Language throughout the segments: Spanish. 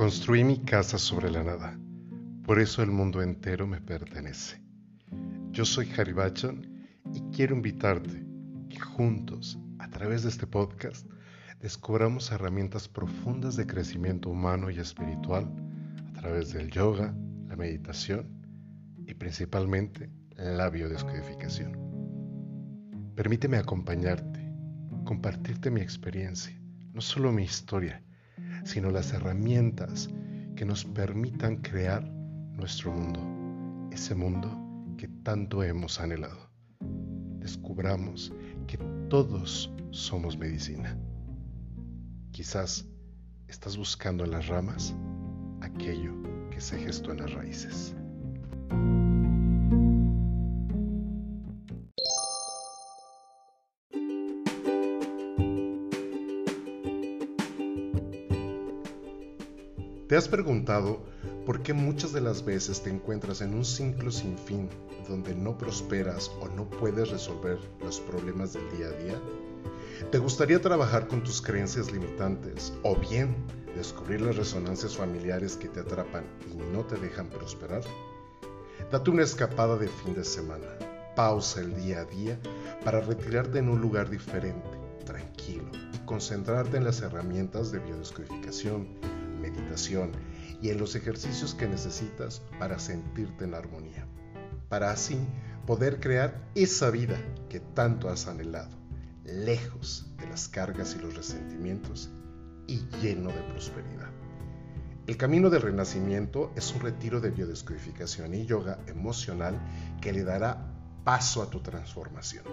Construí mi casa sobre la nada, por eso el mundo entero me pertenece. Yo soy Harry y quiero invitarte que juntos, a través de este podcast, descubramos herramientas profundas de crecimiento humano y espiritual a través del yoga, la meditación y principalmente la biodescodificación. Permíteme acompañarte, compartirte mi experiencia, no solo mi historia, sino las herramientas que nos permitan crear nuestro mundo, ese mundo que tanto hemos anhelado. Descubramos que todos somos medicina. Quizás estás buscando en las ramas aquello que se gestó en las raíces. ¿Te has preguntado por qué muchas de las veces te encuentras en un ciclo sin fin donde no prosperas o no puedes resolver los problemas del día a día? ¿Te gustaría trabajar con tus creencias limitantes o bien descubrir las resonancias familiares que te atrapan y no te dejan prosperar? Date una escapada de fin de semana, pausa el día a día para retirarte en un lugar diferente, tranquilo y concentrarte en las herramientas de biodescodificación meditación y en los ejercicios que necesitas para sentirte en armonía, para así poder crear esa vida que tanto has anhelado, lejos de las cargas y los resentimientos y lleno de prosperidad. El camino del renacimiento es un retiro de biodescodificación y yoga emocional que le dará paso a tu transformación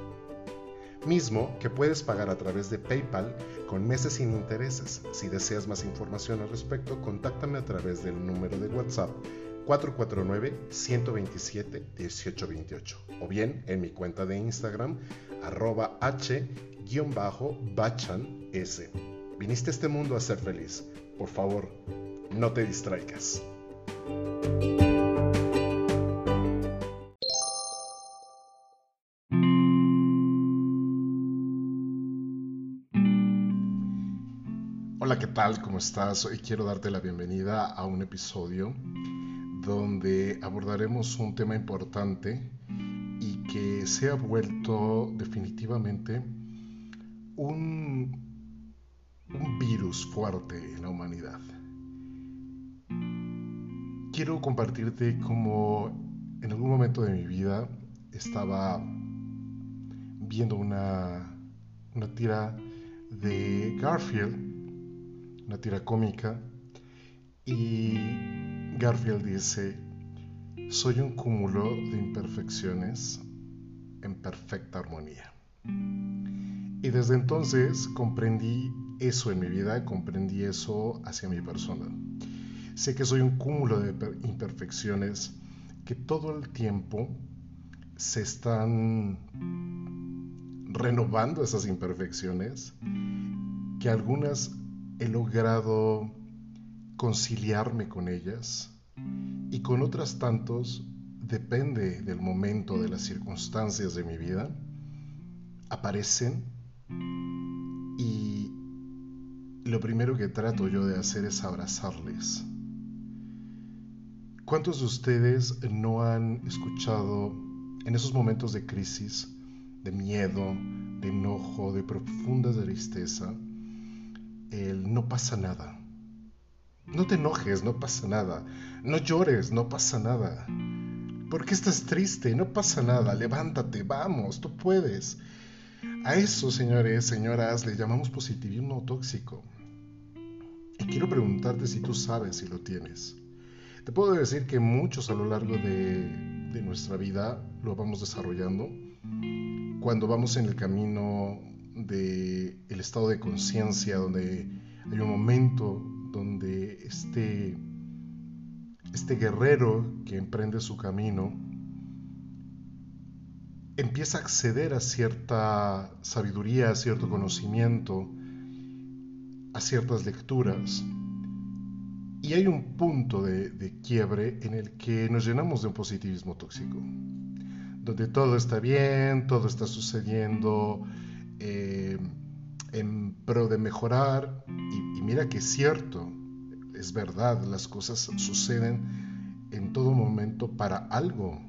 mismo que puedes pagar a través de PayPal con meses sin intereses. Si deseas más información al respecto, contáctame a través del número de WhatsApp 449-127-1828 o bien en mi cuenta de Instagram arroba h-bachan s. Viniste a este mundo a ser feliz. Por favor, no te distraigas. Tal? ¿Cómo estás? Hoy quiero darte la bienvenida a un episodio donde abordaremos un tema importante y que se ha vuelto definitivamente un, virus fuerte en la humanidad. Quiero compartirte cómo en algún momento de mi vida estaba viendo una, una tira de Garfield una tira cómica, y Garfield dice, soy un cúmulo de imperfecciones en perfecta armonía. Y desde entonces comprendí eso en mi vida, comprendí eso hacia mi persona. Sé que soy un cúmulo de imperfecciones que todo el tiempo se están renovando esas imperfecciones, que algunas he logrado conciliarme con ellas y con otras tantos, depende del momento, de las circunstancias de mi vida, aparecen y lo primero que trato yo de hacer es abrazarles. ¿Cuántos de ustedes no han escuchado en esos momentos de crisis, de miedo, de enojo, de profunda tristeza, el no pasa nada. No te enojes, no pasa nada. No llores, no pasa nada. ¿Por qué estás triste? No pasa nada. Levántate, vamos, tú puedes. A eso, señores, señoras, le llamamos positivismo tóxico. Y quiero preguntarte si tú sabes si lo tienes. Te puedo decir que muchos a lo largo de, de nuestra vida lo vamos desarrollando. Cuando vamos en el camino de el estado de conciencia, donde hay un momento donde este, este guerrero que emprende su camino empieza a acceder a cierta sabiduría, a cierto conocimiento, a ciertas lecturas. Y hay un punto de, de, quiebre en el que nos llenamos de un positivismo tóxico, donde todo está bien, todo está sucediendo, eh, en pro de mejorar, y, mira que es cierto, es verdad, las cosas suceden en todo momento para algo,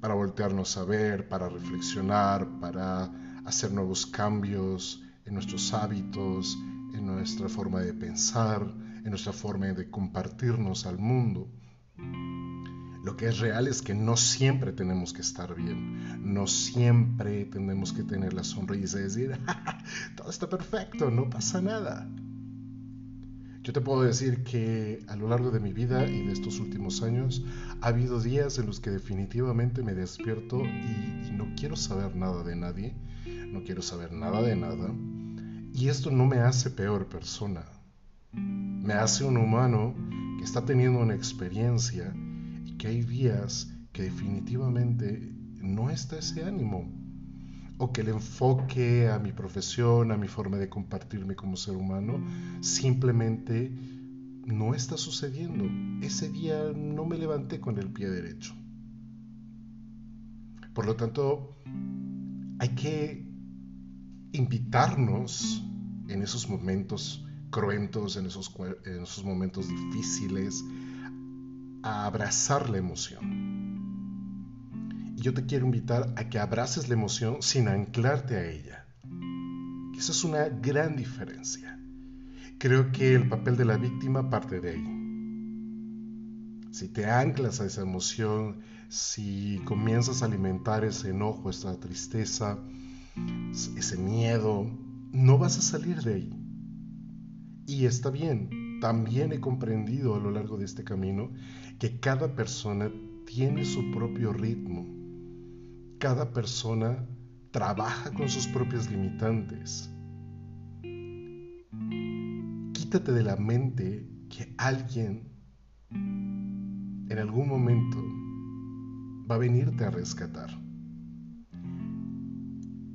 para voltearnos a ver, para reflexionar, para hacer nuevos cambios en nuestros hábitos, en nuestra forma de pensar, en nuestra forma de compartirnos al mundo. Lo que es real es que no siempre tenemos que estar bien, no siempre tenemos que tener la sonrisa y decir, todo está perfecto, no pasa nada. Yo te puedo decir que a lo largo de mi vida y de estos últimos años ha habido días en los que definitivamente me despierto y, y, no quiero saber nada de nadie, no quiero saber nada de nada. Y esto no me hace peor persona, me hace un humano que está teniendo una experiencia que hay días que definitivamente no está ese ánimo o que el enfoque a mi profesión, a mi forma de compartirme como ser humano, simplemente no está sucediendo. Ese día no me levanté con el pie derecho. Por lo tanto, hay que invitarnos en esos momentos cruentos, en esos, en esos momentos difíciles, a abrazar la emoción. Y yo te quiero invitar a que abraces la emoción sin anclarte a ella. Esa es una gran diferencia. Creo que el papel de la víctima parte de ahí. Si te anclas a esa emoción, si comienzas a alimentar ese enojo, esa tristeza, ese miedo, no vas a salir de ahí. Y está bien, también he comprendido a lo largo de este camino que cada persona tiene su propio ritmo. Cada persona trabaja con sus propios limitantes. Quítate de la mente que alguien en algún momento va a venirte a rescatar.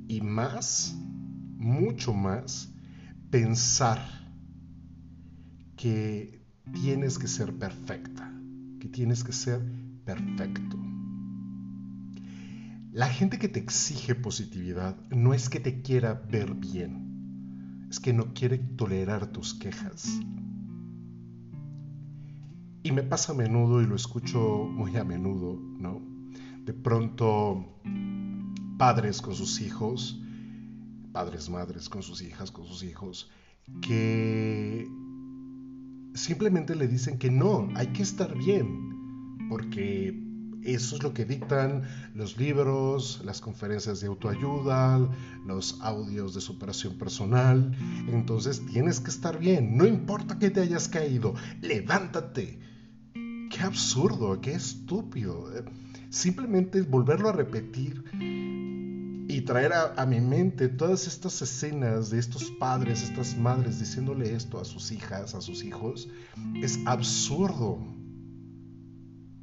Y más, mucho más, pensar que tienes que ser perfecta, que tienes que ser perfecto. La gente que te exige positividad no es que te quiera ver bien, es que no quiere tolerar tus quejas. Y me pasa a menudo y lo escucho muy a menudo, ¿no? De pronto, padres con sus hijos, padres, madres con sus hijas, con sus hijos, que simplemente le dicen que no, hay que estar bien, porque eso es lo que dictan los libros, las conferencias de autoayuda, los audios de superación personal. Entonces tienes que estar bien, no importa que te hayas caído, levántate. Qué absurdo, qué estúpido. Simplemente volverlo a repetir y traer a, mi mente todas estas escenas de estos padres, estas madres diciéndole esto a sus hijas, a sus hijos, es absurdo.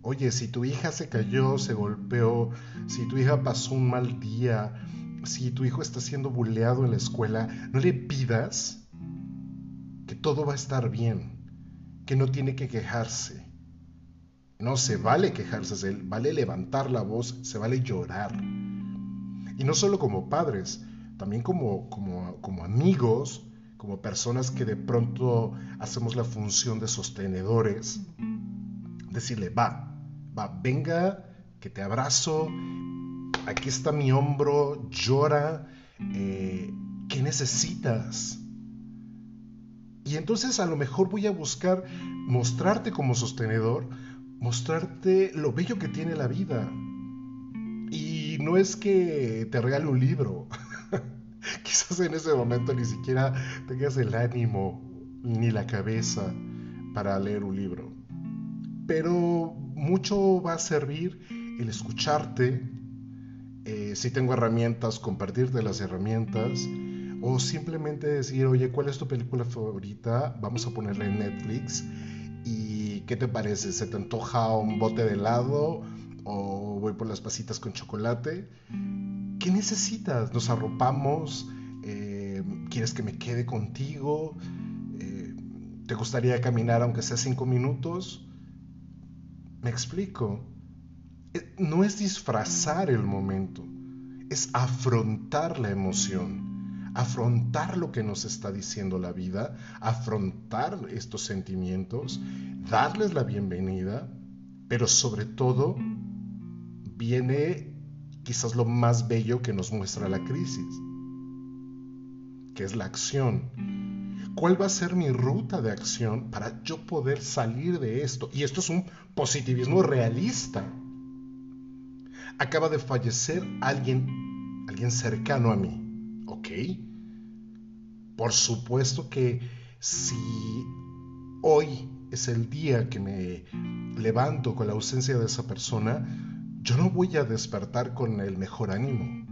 Oye, si tu hija se cayó, se golpeó, si tu hija pasó un mal día, si tu hijo está siendo buleado en la escuela, no le pidas que todo va a estar bien, que no tiene que quejarse. No se vale quejarse, se vale levantar la voz, se vale llorar. Y no solo como padres, también como, como, como amigos, como personas que de pronto hacemos la función de sostenedores. Decirle, va, va, venga, que te abrazo, aquí está mi hombro, llora, eh, ¿qué necesitas? Y entonces a lo mejor voy a buscar mostrarte como sostenedor, mostrarte lo bello que tiene la vida, no es que te regale un libro. Quizás en ese momento ni siquiera tengas el ánimo ni la cabeza para leer un libro. Pero mucho va a servir el escucharte, eh, si tengo herramientas, compartirte las herramientas, o simplemente decir, oye, ¿cuál es tu película favorita? Vamos a ponerla en Netflix. ¿Y qué te parece? ¿Se te antoja un bote de helado? O voy por las pasitas con chocolate. ¿Qué necesitas? ¿Nos arropamos? Eh, ¿Quieres que me quede contigo? Eh, ¿Te gustaría caminar aunque sea cinco minutos? Me explico. Eh, no es disfrazar el momento, es afrontar la emoción, afrontar lo que nos está diciendo la vida, afrontar estos sentimientos, darles la bienvenida, pero sobre todo viene quizás lo más bello que nos muestra la crisis, que es la acción. ¿Cuál va a ser mi ruta de acción para yo poder salir de esto? Y esto es un positivismo realista. Acaba de fallecer alguien, alguien cercano a mí ¿Ok? Por supuesto que si hoy es el día que me levanto con la ausencia de esa persona, yo no voy a despertar con el mejor ánimo.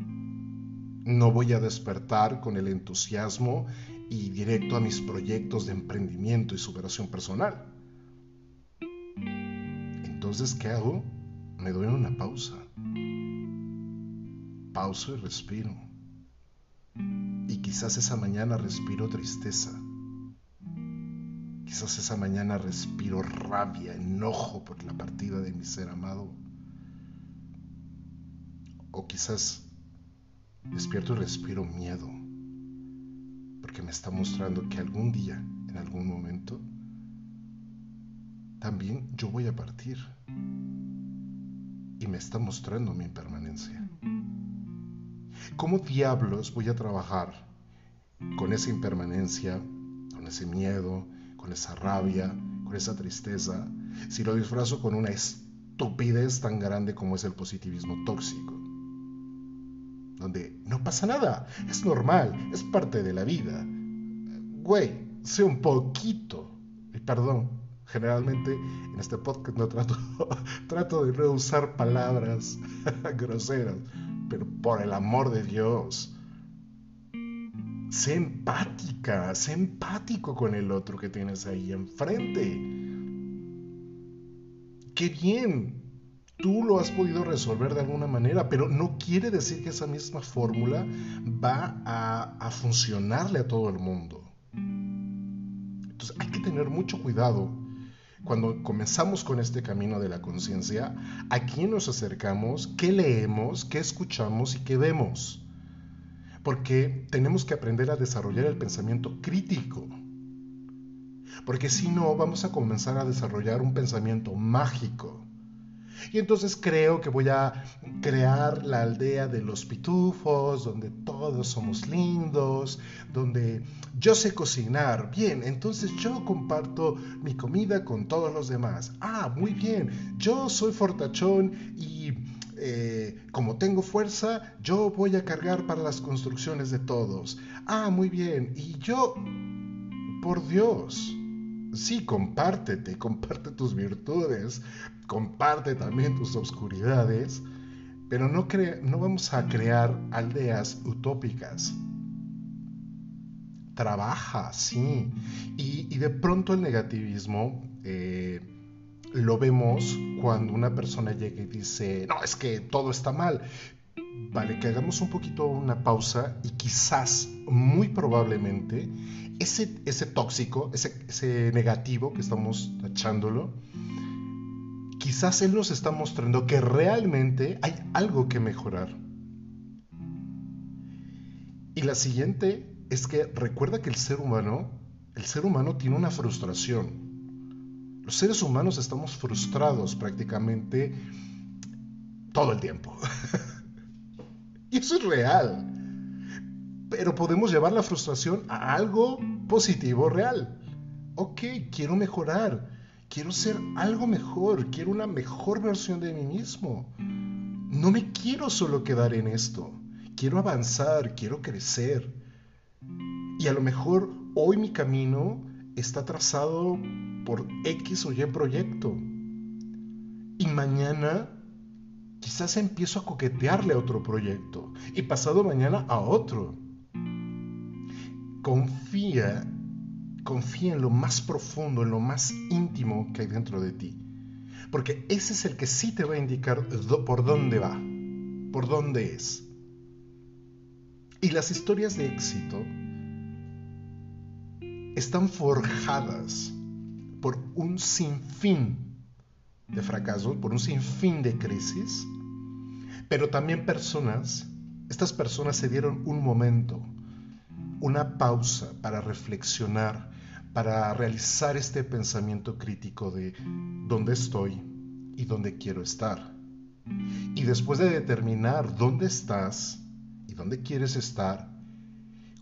No voy a despertar con el entusiasmo y directo a mis proyectos de emprendimiento y superación personal. Entonces, ¿qué hago? Me doy una pausa. Pauso y respiro y quizás esa mañana respiro tristeza. Quizás esa mañana respiro rabia, enojo por la partida de mi ser amado. O quizás despierto y respiro miedo, porque me está mostrando que algún día, en algún momento, también yo voy a partir. Y me está mostrando mi impermanencia. ¿Cómo diablos voy a trabajar con esa impermanencia, con ese miedo, con esa rabia, con esa tristeza, si lo disfrazo con una estupidez tan grande como es el positivismo tóxico? Donde no pasa nada, es normal, es parte de la vida. Güey, sé un poquito, y perdón, generalmente en este podcast no trato, trato de no usar palabras groseras, pero por el amor de Dios, sé empática, sé empático con el otro que tienes ahí enfrente. Qué bien, tú lo has podido resolver de alguna manera, pero no quiere decir que esa misma fórmula va a, funcionarle a todo el mundo. Entonces hay que tener mucho cuidado cuando comenzamos con este camino de la conciencia, ¿a quién nos acercamos? ¿Qué leemos? ¿Qué escuchamos? ¿Y qué vemos? Porque tenemos que aprender a desarrollar el pensamiento crítico. Porque si no, vamos a comenzar a desarrollar un pensamiento mágico y entonces creo que voy a crear la aldea de los pitufos, donde todos somos lindos, donde yo sé cocinar. Bien, entonces yo comparto mi comida con todos los demás. Ah, muy bien, yo soy fortachón y eh, como tengo fuerza, yo voy a cargar para las construcciones de todos. Ah, muy bien, y yo, por Dios sí, compártete, comparte tus virtudes, comparte también tus obscuridades, pero no, no vamos a crear aldeas utópicas. Trabaja, sí. Y, de pronto el negativismo eh, lo vemos cuando una persona llega y dice, no, es que todo está mal. Vale, que hagamos un poquito una pausa y quizás, muy probablemente, ese, ese tóxico, ese, ese negativo que estamos tachándolo, quizás Él nos está mostrando que realmente hay algo que mejorar. Y la siguiente es que recuerda que el ser humano, el ser humano tiene una frustración. Los seres humanos estamos frustrados prácticamente todo el tiempo. y eso es real. Pero podemos llevar la frustración a algo positivo real. Ok, quiero mejorar, quiero ser algo mejor, quiero una mejor versión de mí mismo. No me quiero solo quedar en esto, quiero avanzar, quiero crecer. Y a lo mejor hoy mi camino está trazado por X o Y proyecto. Y mañana quizás empiezo a coquetearle a otro proyecto. Y pasado mañana a otro confía, confía en lo más profundo, en lo más íntimo que hay dentro de ti. Porque ese es el que sí te va a indicar por dónde va, por dónde es. Y las historias de éxito están forjadas por un sinfín de fracasos, por un sinfín de crisis, pero también personas, estas personas se dieron un momento una pausa para reflexionar, para realizar este pensamiento crítico de dónde estoy y dónde quiero estar. Y después de determinar dónde estás y dónde quieres estar,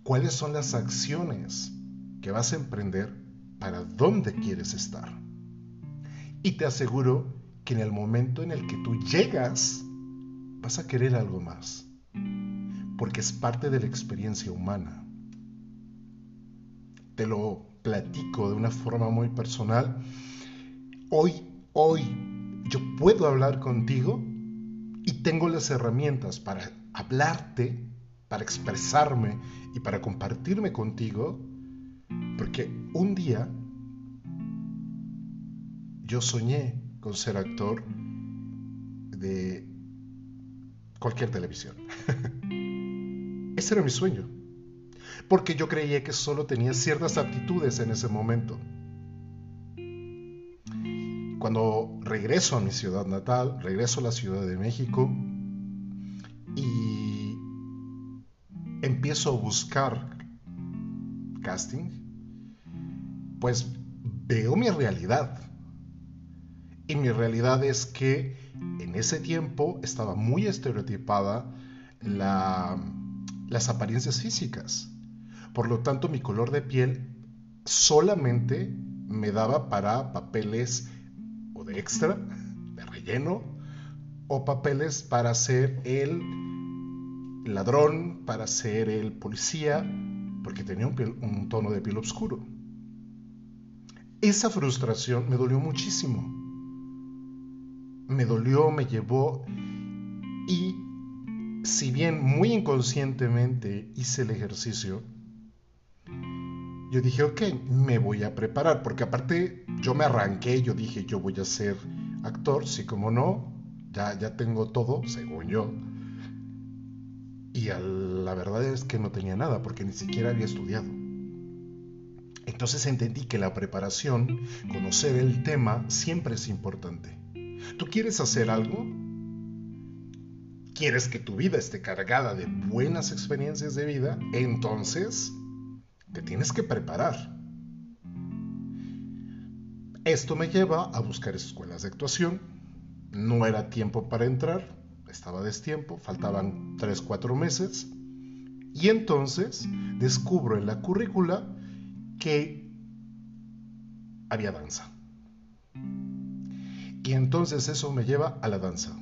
cuáles son las acciones que vas a emprender para dónde quieres estar. Y te aseguro que en el momento en el que tú llegas, vas a querer algo más, porque es parte de la experiencia humana. Te lo platico de una forma muy personal. Hoy, hoy, yo puedo hablar contigo y tengo las herramientas para hablarte, para expresarme y para compartirme contigo, porque un día yo soñé con ser actor de cualquier televisión. Ese era mi sueño, porque yo creía que solo tenía ciertas aptitudes en ese momento. Cuando regreso a mi ciudad natal, regreso a la Ciudad de México y empiezo a buscar casting, pues veo mi realidad y mi realidad es que en ese tiempo estaba muy estereotipada las apariencias físicas. Por lo tanto, mi color de piel solamente me daba para papeles o de extra, de relleno, o papeles para ser el ladrón, para ser el policía, porque tenía un, un tono de piel oscuro. Esa frustración me dolió muchísimo me dolió, me llevó y si bien muy inconscientemente hice el ejercicio, yo dije, ok, me voy a preparar, porque aparte yo me arranqué, yo dije, yo voy a ser actor, sí como no, ya, ya tengo todo, según yo. Y la verdad es que no tenía nada, porque ni siquiera había estudiado. Entonces entendí que la preparación, conocer el tema, siempre es importante. ¿Tú quieres hacer algo? ¿Quieres que tu vida esté cargada de buenas experiencias de vida? Entonces, te tienes que preparar. Esto me lleva a buscar escuelas de actuación. No era tiempo para entrar, estaba destiempo, faltaban 3, 4 meses. Y entonces descubro en la currícula que había danza. Y entonces eso me lleva a la danza.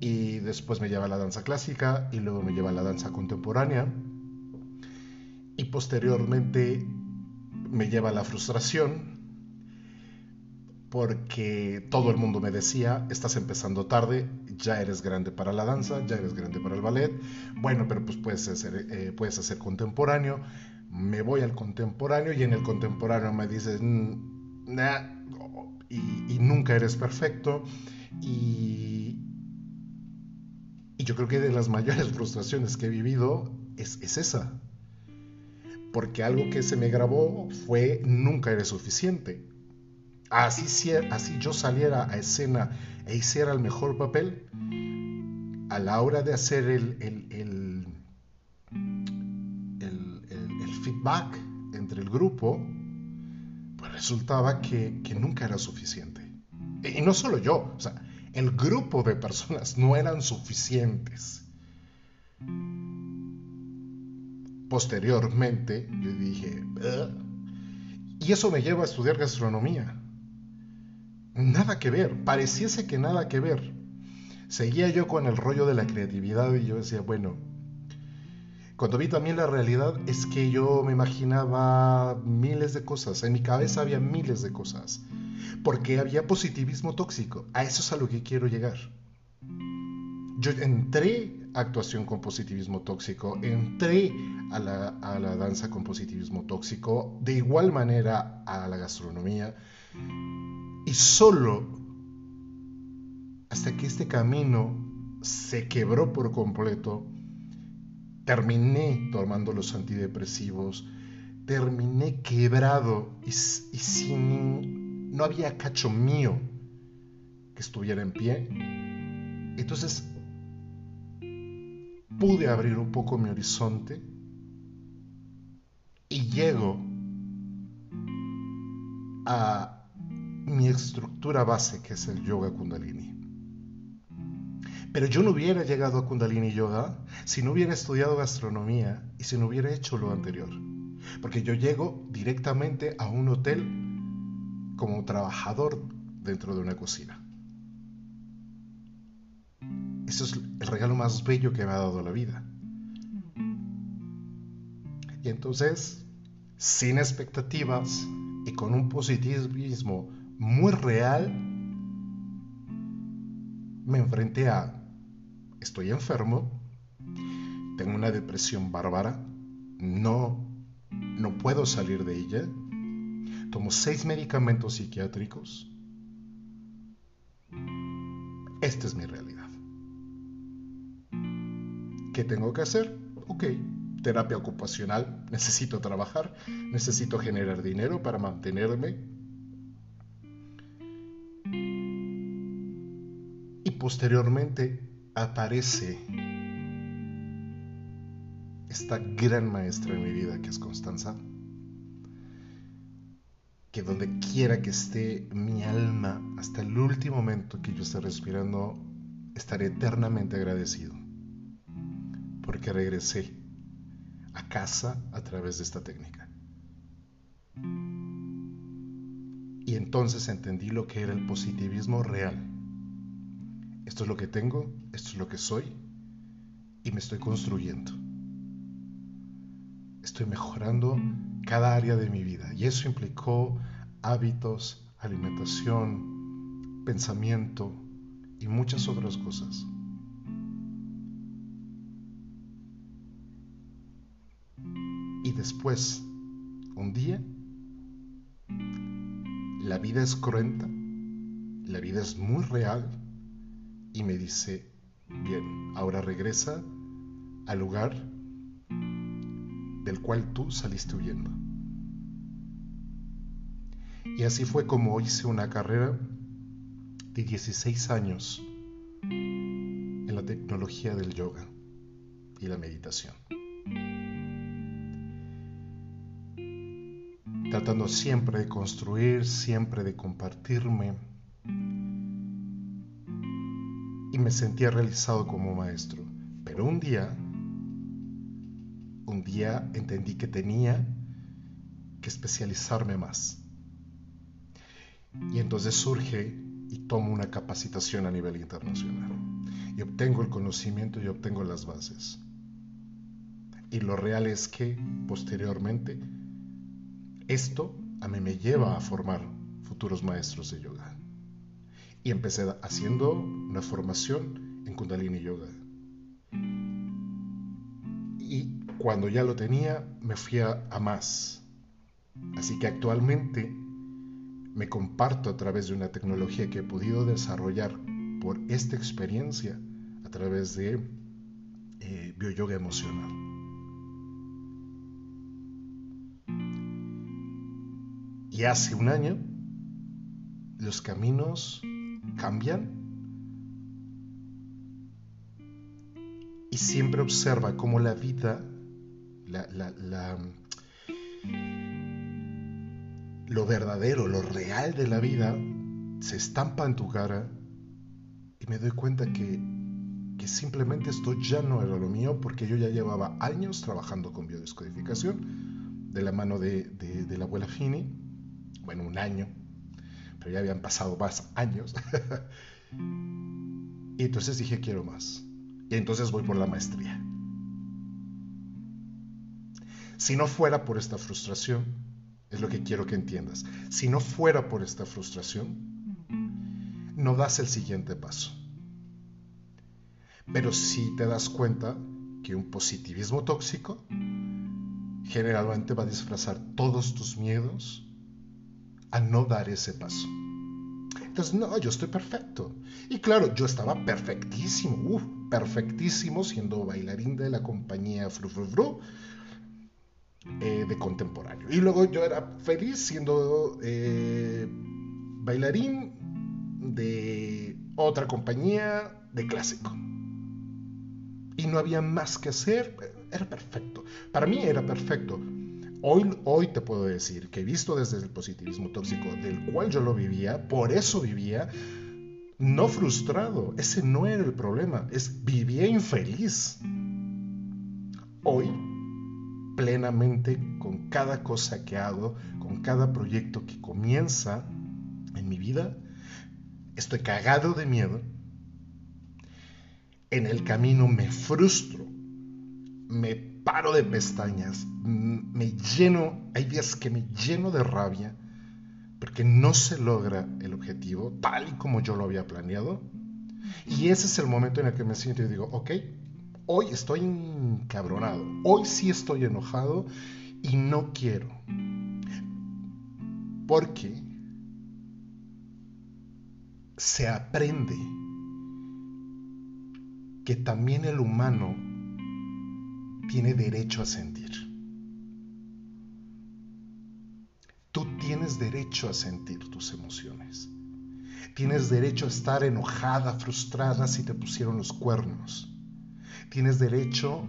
Y después me lleva a la danza clásica y luego me lleva a la danza contemporánea. Posteriormente me lleva a la frustración porque todo el mundo me decía, estás empezando tarde, ya eres grande para la danza, ya eres grande para el ballet, bueno, pero pues puedes hacer, eh, puedes hacer contemporáneo, me voy al contemporáneo y en el contemporáneo me dices, nah, y, nunca eres perfecto. Y, y, yo creo que de las mayores frustraciones que he vivido es, es esa. Porque algo que se me grabó fue nunca eres suficiente. Así, así yo saliera a escena e hiciera el mejor papel, a la hora de hacer el, el, el, el feedback entre el grupo, resultaba que, nunca era suficiente. Y no solo yo, o sea, el grupo de personas no eran suficientes. Posteriormente, yo dije, y eso me lleva a estudiar gastronomía. Nada que ver, pareciese que nada que ver. Seguía yo con el rollo de la creatividad y yo decía, bueno, cuando vi también la realidad es que yo me imaginaba miles de cosas, en mi cabeza había miles de cosas, porque había positivismo tóxico, a eso es a lo que quiero llegar. Yo entré actuación con positivismo tóxico, entré a la, a la danza con positivismo tóxico, de igual manera a la gastronomía, y solo hasta que este camino se quebró por completo, terminé tomando los antidepresivos, terminé quebrado y, sin, no había cacho mío que estuviera en pie. Entonces, pude abrir un poco mi horizonte y llego a mi estructura base que es el yoga kundalini. Pero yo no hubiera llegado a kundalini yoga si no hubiera estudiado gastronomía y si no hubiera hecho lo anterior. Porque yo llego directamente a un hotel como trabajador dentro de una cocina. Eso es el regalo más bello que me ha dado la vida. Y entonces, sin expectativas y con un positivismo muy real, me enfrenté a, estoy enfermo, tengo una depresión bárbara, no, no puedo salir de ella, tomo seis medicamentos psiquiátricos, esta es mi realidad. ¿Qué tengo que hacer? Ok, terapia ocupacional, necesito trabajar, necesito generar dinero para mantenerme. Y posteriormente aparece esta gran maestra en mi vida que es Constanza, que donde quiera que esté mi alma, hasta el último momento que yo esté respirando, estaré eternamente agradecido, porque regresé a casa a través de esta técnica. Y entonces entendí lo que era el positivismo real. Esto es lo que tengo, esto es lo que soy y me estoy construyendo. Estoy mejorando cada área de mi vida y eso implicó hábitos, alimentación, pensamiento y muchas otras cosas. Y después, un día, la vida es cruenta, la vida es muy real y me dice, bien, ahora regresa al lugar del cual tú saliste huyendo. Y así fue como hice una carrera de 16 años en la tecnología del yoga y la meditación. Tratando siempre de construir, siempre de compartirme. Y me sentía realizado como maestro. Pero un día, un día entendí que tenía que especializarme más. Y entonces surge y tomo una capacitación a nivel internacional. Y obtengo el conocimiento y obtengo las bases. Y lo real es que posteriormente esto a mí me lleva a formar futuros maestros de yoga. Y empecé haciendo una formación en Kundalini Yoga. Y cuando ya lo tenía, me fui a, más. Así que actualmente me comparto a través de una tecnología que he podido desarrollar por esta experiencia a través de eh, bioyoga emocional. Hace un año los caminos cambian y siempre observa cómo la vida, lo verdadero, lo real de la vida se estampa en tu cara y me doy cuenta que, que simplemente esto ya no era lo mío porque yo ya llevaba años trabajando con biodescodificación de la mano de, de la abuela Fini bueno, un año, pero ya habían pasado más años. y entonces dije, quiero más. Y entonces voy por la maestría. Si no fuera por esta frustración, es lo que quiero que entiendas, si no fuera por esta frustración, no das el siguiente paso. Pero si te das cuenta que un positivismo tóxico generalmente va a disfrazar todos tus miedos a no dar ese paso. Entonces, no, yo estoy perfecto. Y claro, yo estaba perfectísimo, uf, perfectísimo siendo bailarín de la compañía Fru Fru Fru eh, de contemporáneo. Y luego yo era feliz siendo eh, bailarín de otra compañía de clásico. y no había más que hacer. Era perfecto. Para mí era perfecto. Hoy, hoy te puedo decir que visto desde el positivismo tóxico, del cual yo lo vivía, por eso vivía, no frustrado. Ese no era el problema. Es vivía infeliz. Hoy, plenamente, con cada cosa que hago, con cada proyecto que comienza en mi vida, estoy cagado de miedo. En el camino me frustro, me paro de pestañas, me lleno, hay días que me lleno de rabia porque no se logra el objetivo tal y como yo lo había planeado. Y ese es el momento en el que me siento y digo, ok, hoy estoy encabronado, hoy sí estoy enojado y no quiero. Porque se aprende que también el humano tiene derecho a sentir. Tú tienes derecho a sentir tus emociones. Tienes derecho a estar enojada, frustrada si te pusieron los cuernos. Tienes derecho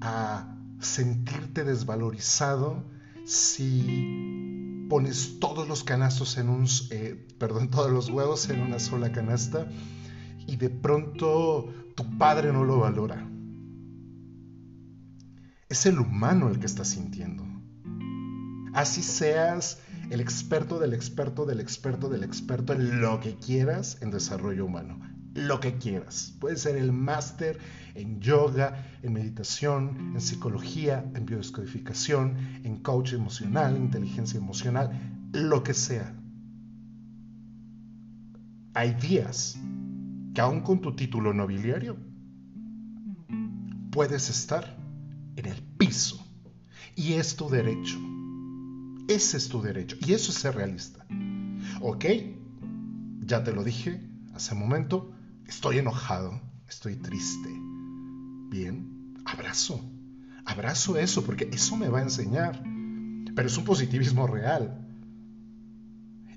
a sentirte desvalorizado si pones todos los canastos en un, eh, perdón, todos los huevos en una sola canasta y de pronto tu padre no lo valora. Es el humano el que está sintiendo. Así seas el experto del experto del experto del experto en lo que quieras en desarrollo humano. Lo que quieras. Puede ser el máster en yoga, en meditación, en psicología, en biodescodificación, en coach emocional, inteligencia emocional, lo que sea. Hay días que aún con tu título nobiliario puedes estar en el piso. Y es tu derecho. Ese es tu derecho. Y eso es ser realista. ¿Ok? Ya te lo dije hace un momento. Estoy enojado. Estoy triste. Bien. Abrazo. Abrazo eso porque eso me va a enseñar. Pero es un positivismo real.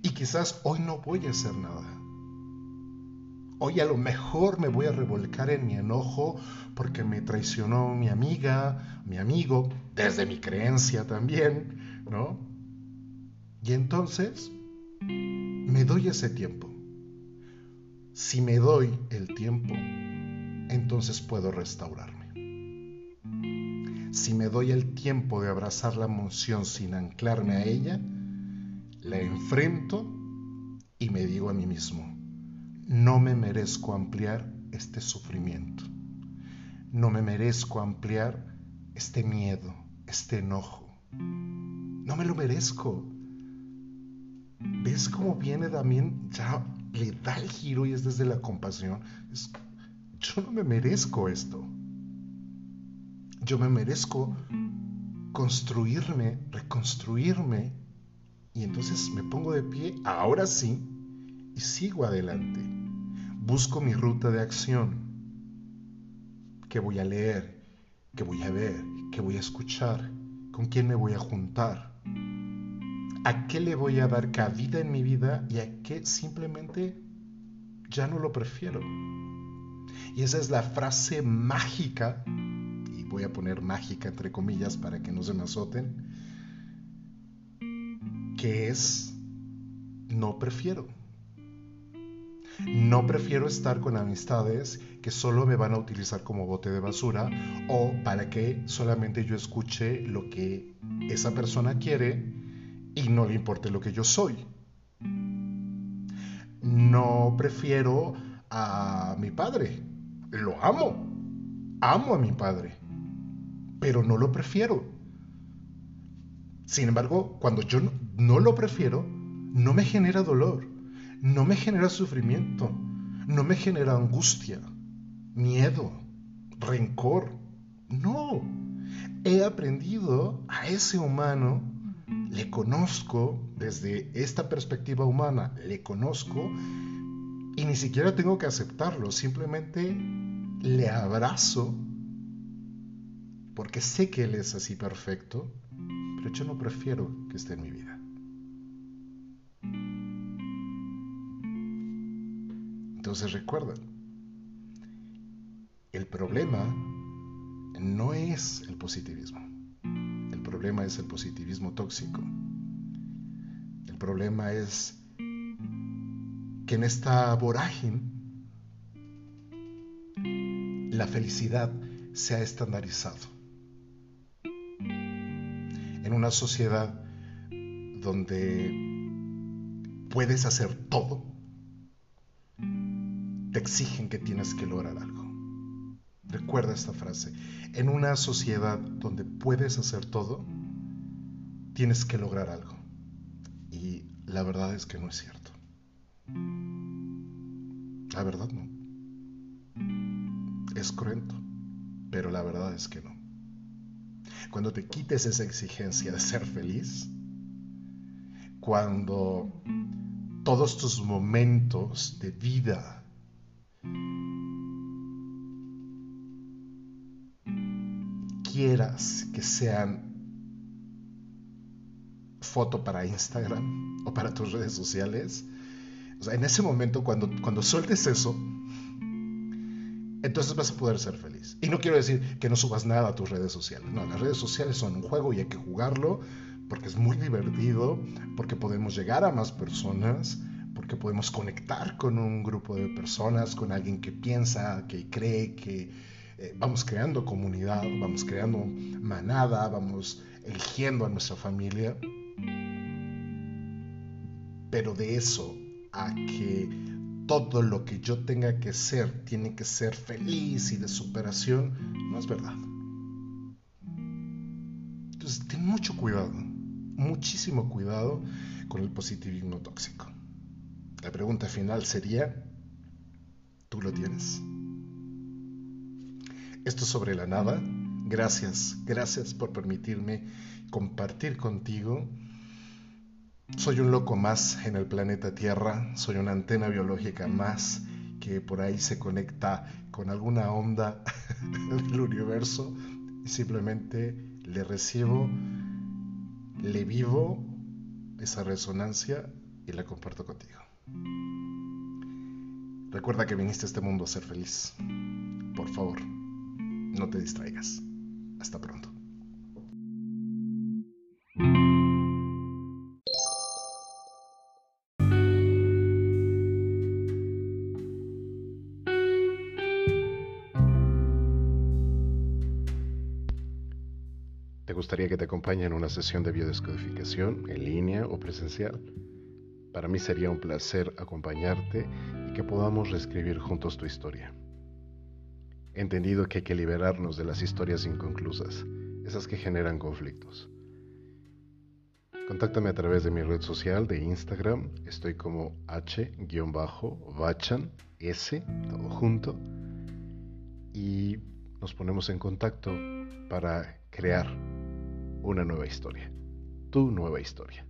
Y quizás hoy no voy a hacer nada. Hoy a lo mejor me voy a revolcar en mi enojo porque me traicionó mi amiga, mi amigo, desde mi creencia también, ¿no? Y entonces me doy ese tiempo. Si me doy el tiempo, entonces puedo restaurarme. Si me doy el tiempo de abrazar la emoción sin anclarme a ella, la enfrento y me digo a mí mismo, no me merezco ampliar este sufrimiento. No me merezco ampliar este miedo, este enojo. No me lo merezco. ¿Ves cómo viene también? Ya le da el giro y es desde la compasión. yo no me merezco esto. Yo me merezco construirme, reconstruirme. Y entonces me pongo de pie, ahora sí, y sigo adelante busco mi ruta de acción. ¿Qué voy a leer? ¿Qué voy a ver? ¿Qué voy a escuchar? ¿Con quién me voy a juntar? ¿A qué le voy a dar cabida en mi vida y a qué simplemente ya no lo prefiero? Y esa es la frase mágica, y voy a poner mágica entre comillas para que no se me azoten, que es no prefiero. No prefiero estar con amistades que solo me van a utilizar como bote de basura o para que solamente yo escuche lo que esa persona quiere y no le importe lo que yo soy. No prefiero a mi padre. Lo amo. Amo a mi padre. Pero no lo prefiero. Sin embargo, cuando yo no, lo prefiero, no me genera dolor no me genera sufrimiento, no me genera angustia, miedo, rencor. No, he aprendido a ese humano, le conozco desde esta perspectiva humana, le conozco y ni siquiera tengo que aceptarlo, simplemente le abrazo porque sé que él es así perfecto, pero yo no prefiero que esté en mi vida. Entonces recuerda, el problema no es el positivismo. El problema es el positivismo tóxico. El problema es que en esta vorágine la felicidad se ha estandarizado. En una sociedad donde puedes hacer todo, exigen que tienes que lograr algo. Recuerda esta frase. En una sociedad donde puedes hacer todo, tienes que lograr algo. Y la verdad es que no es cierto. La verdad no. Es cruento, pero la verdad es que no. Cuando te quites esa exigencia de ser feliz, cuando todos tus momentos de vida quieras que sean foto para Instagram o para tus redes sociales, o sea, en ese momento cuando, cuando sueltes eso, entonces vas a poder ser feliz. Y no quiero decir que no subas nada a tus redes sociales. No, las redes sociales son un juego y hay que jugarlo porque es muy divertido, porque podemos llegar a más personas, porque podemos conectar con un grupo de personas, con alguien que piensa, que cree, que eh, vamos creando comunidad, vamos creando manada, vamos eligiendo a nuestra familia. Pero de eso a que todo lo que yo tenga que ser tiene que ser feliz y de superación, no es verdad. Entonces, ten mucho cuidado, muchísimo cuidado con el positivismo tóxico. La pregunta final sería, ¿tú lo tienes? Esto sobre la nada. Gracias, gracias por permitirme compartir contigo soy un loco más en el planeta Tierra, soy una antena biológica más que por ahí se conecta con alguna onda del universo y simplemente le recibo, le vivo esa resonancia y la comparto contigo. Recuerda que viniste a este mundo a ser feliz. Por favor, no te distraigas. Hasta pronto. gustaría que te acompañe en una sesión de biodescodificación en línea o presencial. Para mí sería un placer acompañarte y que podamos reescribir juntos tu historia. Entendido que hay que liberarnos de las historias inconclusas, esas que generan conflictos. Contáctame a través de mi red social de Instagram, estoy como h-bachan, s, todo junto, y nos ponemos en contacto para crear una nueva historia, tu nueva historia.